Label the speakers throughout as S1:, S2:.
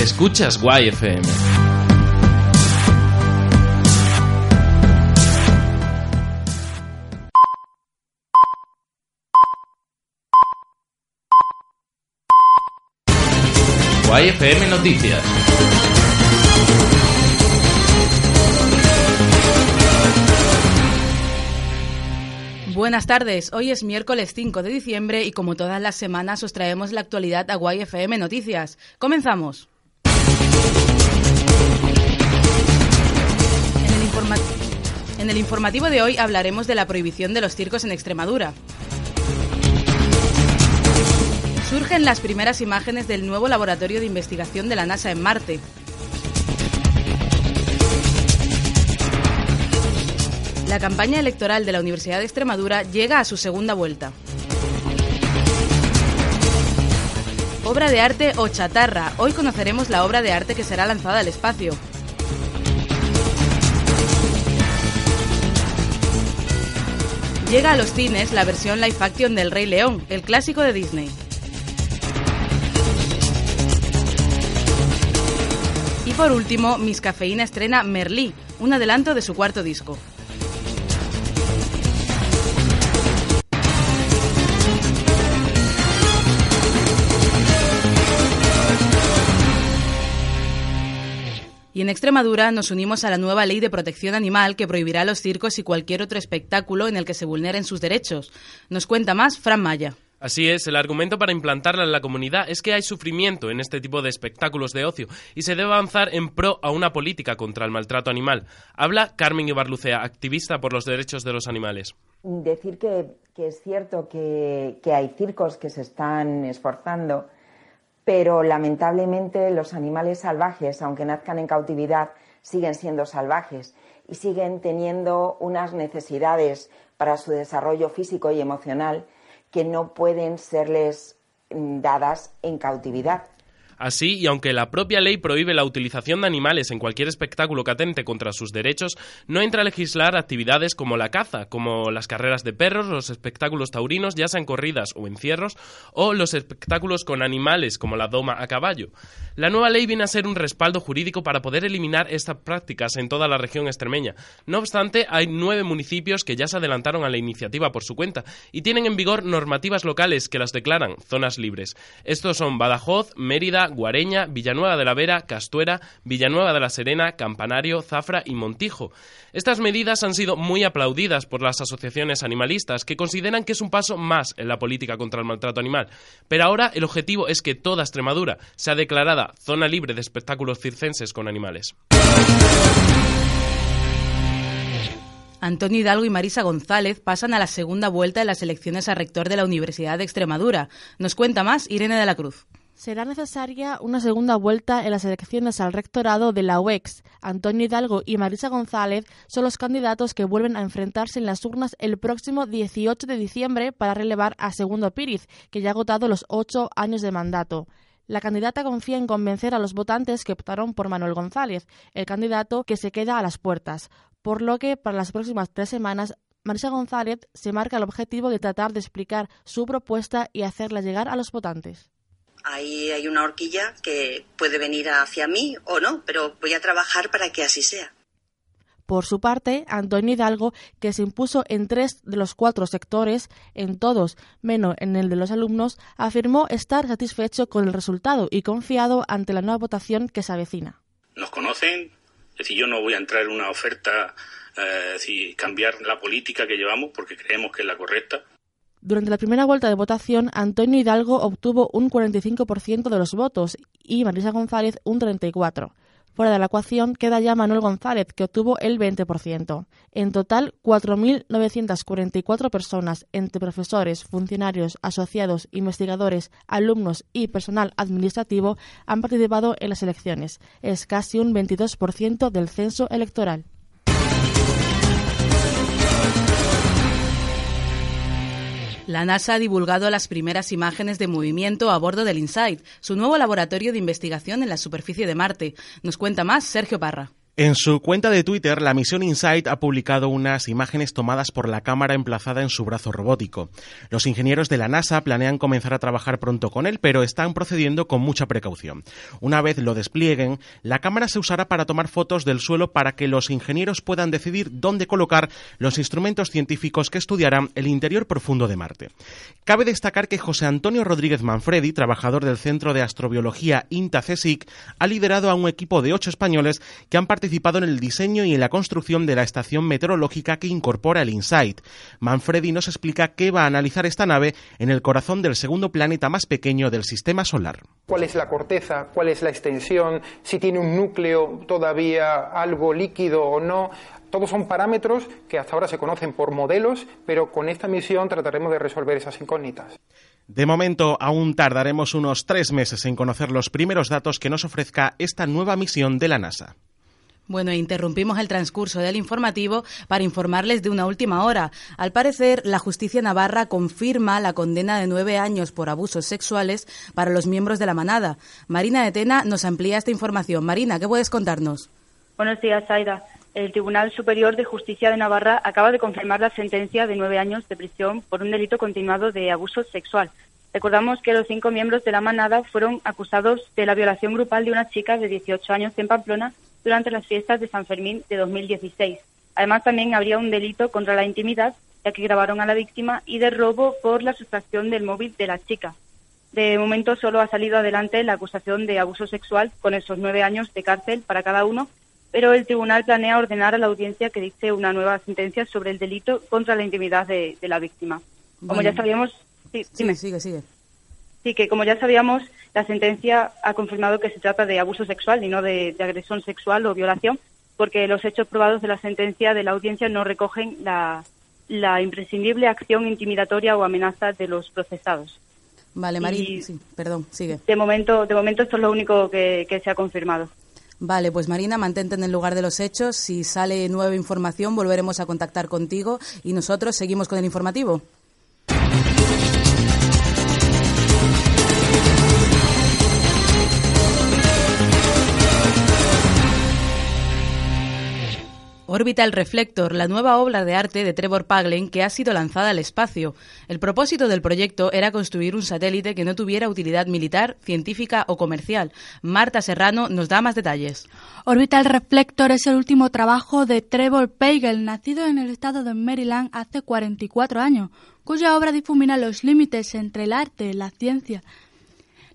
S1: Escuchas Guay FM. FM Noticias.
S2: Buenas tardes, hoy es miércoles 5 de diciembre y como todas las semanas os traemos la actualidad a Guay FM Noticias. Comenzamos. En el informativo de hoy hablaremos de la prohibición de los circos en Extremadura. Surgen las primeras imágenes del nuevo laboratorio de investigación de la NASA en Marte. La campaña electoral de la Universidad de Extremadura llega a su segunda vuelta. Obra de arte o chatarra. Hoy conoceremos la obra de arte que será lanzada al espacio. Llega a los cines la versión live action del Rey León, el clásico de Disney. Y por último, Miss Cafeína estrena Merlí, un adelanto de su cuarto disco. Y en Extremadura nos unimos a la nueva ley de protección animal que prohibirá los circos y cualquier otro espectáculo en el que se vulneren sus derechos. Nos cuenta más Fran Maya.
S1: Así es, el argumento para implantarla en la comunidad es que hay sufrimiento en este tipo de espectáculos de ocio y se debe avanzar en pro a una política contra el maltrato animal. Habla Carmen Ibarlucea, activista por los derechos de los animales.
S3: Decir que, que es cierto que, que hay circos que se están esforzando, pero lamentablemente los animales salvajes, aunque nazcan en cautividad, siguen siendo salvajes y siguen teniendo unas necesidades para su desarrollo físico y emocional que no pueden serles mm, dadas en cautividad.
S1: Así, y aunque la propia ley prohíbe la utilización de animales en cualquier espectáculo que atente contra sus derechos, no entra a legislar actividades como la caza, como las carreras de perros, los espectáculos taurinos, ya sean corridas o encierros, o los espectáculos con animales como la doma a caballo. La nueva ley viene a ser un respaldo jurídico para poder eliminar estas prácticas en toda la región extremeña. No obstante, hay nueve municipios que ya se adelantaron a la iniciativa por su cuenta y tienen en vigor normativas locales que las declaran zonas libres. Estos son Badajoz, Mérida, Guareña, Villanueva de la Vera, Castuera, Villanueva de la Serena, Campanario, Zafra y Montijo. Estas medidas han sido muy aplaudidas por las asociaciones animalistas que consideran que es un paso más en la política contra el maltrato animal. Pero ahora el objetivo es que toda Extremadura sea declarada zona libre de espectáculos circenses con animales.
S2: Antonio Hidalgo y Marisa González pasan a la segunda vuelta en las elecciones a rector de la Universidad de Extremadura. Nos cuenta más Irene de la Cruz.
S4: Será necesaria una segunda vuelta en las elecciones al rectorado de la UEX. Antonio Hidalgo y Marisa González son los candidatos que vuelven a enfrentarse en las urnas el próximo 18 de diciembre para relevar a Segundo Píriz, que ya ha agotado los ocho años de mandato. La candidata confía en convencer a los votantes que optaron por Manuel González, el candidato que se queda a las puertas, por lo que para las próximas tres semanas Marisa González se marca el objetivo de tratar de explicar su propuesta y hacerla llegar a los votantes.
S5: Ahí hay una horquilla que puede venir hacia mí o no, pero voy a trabajar para que así sea.
S4: Por su parte, Antonio Hidalgo, que se impuso en tres de los cuatro sectores, en todos menos en el de los alumnos, afirmó estar satisfecho con el resultado y confiado ante la nueva votación que se avecina.
S6: Nos conocen, es decir, yo no voy a entrar en una oferta, eh, es decir, cambiar la política que llevamos porque creemos que es la correcta.
S4: Durante la primera vuelta de votación, Antonio Hidalgo obtuvo un 45% de los votos y Marisa González un 34%. Fuera de la ecuación queda ya Manuel González, que obtuvo el 20%. En total, 4.944 personas, entre profesores, funcionarios, asociados, investigadores, alumnos y personal administrativo, han participado en las elecciones. Es casi un 22% del censo electoral.
S2: La NASA ha divulgado las primeras imágenes de movimiento a bordo del InSight, su nuevo laboratorio de investigación en la superficie de Marte. Nos cuenta más Sergio Parra.
S7: En su cuenta de Twitter, la misión InSight ha publicado unas imágenes tomadas por la cámara emplazada en su brazo robótico. Los ingenieros de la NASA planean comenzar a trabajar pronto con él, pero están procediendo con mucha precaución. Una vez lo desplieguen, la cámara se usará para tomar fotos del suelo para que los ingenieros puedan decidir dónde colocar los instrumentos científicos que estudiarán el interior profundo de Marte. Cabe destacar que José Antonio Rodríguez Manfredi, trabajador del Centro de Astrobiología INTA-CSIC, ha liderado a un equipo de ocho españoles que han participado participado en el diseño y en la construcción de la estación meteorológica que incorpora el InSight. Manfredi nos explica qué va a analizar esta nave en el corazón del segundo planeta más pequeño del sistema solar.
S8: ¿Cuál es la corteza? ¿Cuál es la extensión? Si tiene un núcleo todavía algo líquido o no. Todos son parámetros que hasta ahora se conocen por modelos, pero con esta misión trataremos de resolver esas incógnitas.
S7: De momento, aún tardaremos unos tres meses en conocer los primeros datos que nos ofrezca esta nueva misión de la NASA.
S2: Bueno, interrumpimos el transcurso del informativo para informarles de una última hora. Al parecer, la justicia navarra confirma la condena de nueve años por abusos sexuales para los miembros de la manada. Marina de Tena nos amplía esta información. Marina, ¿qué puedes contarnos?
S9: Buenos días, Aida. El Tribunal Superior de Justicia de Navarra acaba de confirmar la sentencia de nueve años de prisión por un delito continuado de abuso sexual. Recordamos que los cinco miembros de la manada fueron acusados de la violación grupal de una chica de 18 años en Pamplona durante las fiestas de San Fermín de 2016. Además, también habría un delito contra la intimidad, ya que grabaron a la víctima, y de robo por la sustracción del móvil de la chica. De momento solo ha salido adelante la acusación de abuso sexual con esos nueve años de cárcel para cada uno, pero el tribunal planea ordenar a la audiencia que dicte una nueva sentencia sobre el delito contra la intimidad de, la víctima. Como ya sabíamos...
S2: Sí, sigue, sigue.
S9: Sí, que como ya sabíamos, la sentencia ha confirmado que se trata de abuso sexual y no de, agresión sexual o violación, porque los hechos probados de la sentencia de la audiencia no recogen la, imprescindible acción intimidatoria o amenaza de los procesados.
S2: Vale, Marina, sí, perdón, sigue.
S9: De momento, de momento esto es lo único que, que se ha confirmado.
S2: Vale, pues Marina, mantente en el lugar de los hechos. Si sale nueva información, volveremos a contactar contigo y nosotros seguimos con el informativo. Orbital Reflector, la nueva obra de arte de Trevor Paglen que ha sido lanzada al espacio. El propósito del proyecto era construir un satélite que no tuviera utilidad militar, científica o comercial. Marta Serrano nos da más detalles.
S10: Orbital Reflector es el último trabajo de Trevor Paglen, nacido en el estado de Maryland hace 44 años, cuya obra difumina los límites entre el arte, la ciencia,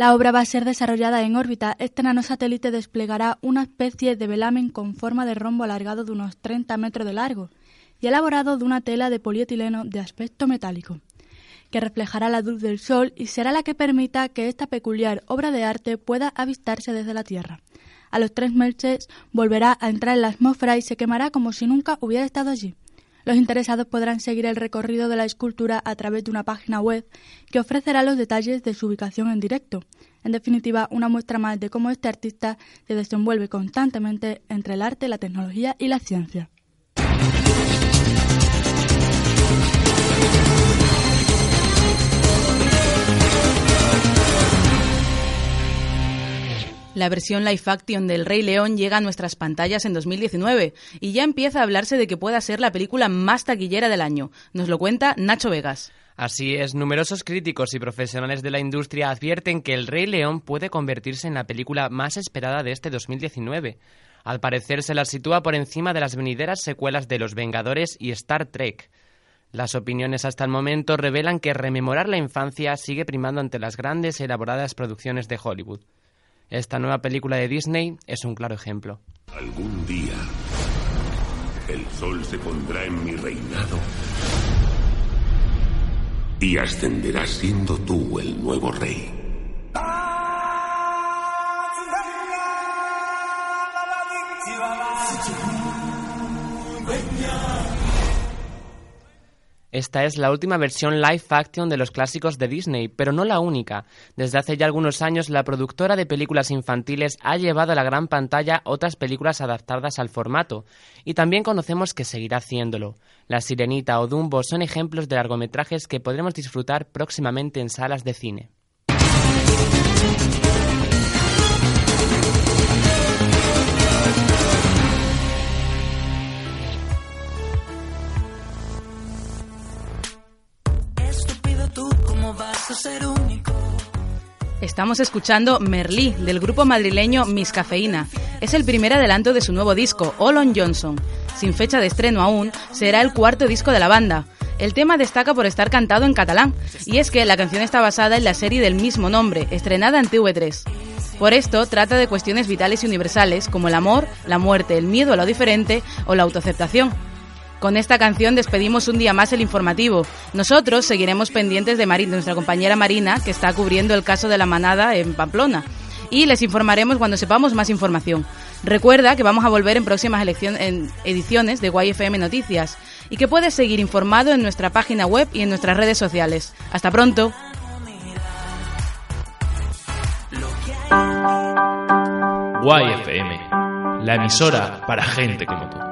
S10: la obra va a ser desarrollada en órbita. Este nanosatélite desplegará una especie de velamen con forma de rombo alargado de unos 30 metros de largo y elaborado de una tela de polietileno de aspecto metálico, que reflejará la luz del Sol y será la que permita que esta peculiar obra de arte pueda avistarse desde la Tierra. A los tres meses volverá a entrar en la atmósfera y se quemará como si nunca hubiera estado allí. Los interesados podrán seguir el recorrido de la escultura a través de una página web que ofrecerá los detalles de su ubicación en directo. En definitiva, una muestra más de cómo este artista se desenvuelve constantemente entre el arte, la tecnología y la ciencia.
S2: La versión live action del Rey León llega a nuestras pantallas en 2019 y ya empieza a hablarse de que pueda ser la película más taquillera del año. Nos lo cuenta Nacho Vegas.
S11: Así es, numerosos críticos y profesionales de la industria advierten que El Rey León puede convertirse en la película más esperada de este 2019. Al parecer se la sitúa por encima de las venideras secuelas de Los Vengadores y Star Trek. Las opiniones hasta el momento revelan que rememorar la infancia sigue primando ante las grandes y elaboradas producciones de Hollywood. Esta nueva película de Disney es un claro ejemplo.
S12: Algún día el sol se pondrá en mi reinado y ascenderás siendo tú el nuevo rey.
S11: Esta es la última versión live action de los clásicos de Disney, pero no la única. Desde hace ya algunos años, la productora de películas infantiles ha llevado a la gran pantalla otras películas adaptadas al formato, y también conocemos que seguirá haciéndolo. La Sirenita o Dumbo son ejemplos de largometrajes que podremos disfrutar próximamente en salas de cine.
S2: Estamos escuchando Merlí, del grupo madrileño Miss Cafeína. Es el primer adelanto de su nuevo disco, Olon Johnson. Sin fecha de estreno aún, será el cuarto disco de la banda. El tema destaca por estar cantado en catalán, y es que la canción está basada en la serie del mismo nombre, estrenada en TV3. Por esto, trata de cuestiones vitales y universales como el amor, la muerte, el miedo a lo diferente o la autoaceptación. Con esta canción despedimos un día más el informativo. Nosotros seguiremos pendientes de, nuestra compañera Marina, que está cubriendo el caso de la manada en Pamplona. Y les informaremos cuando sepamos más información. Recuerda que vamos a volver en próximas ediciones de YFM Noticias y que puedes seguir informado en nuestra página web y en nuestras redes sociales. Hasta pronto.
S1: YFM, la emisora para gente como tú.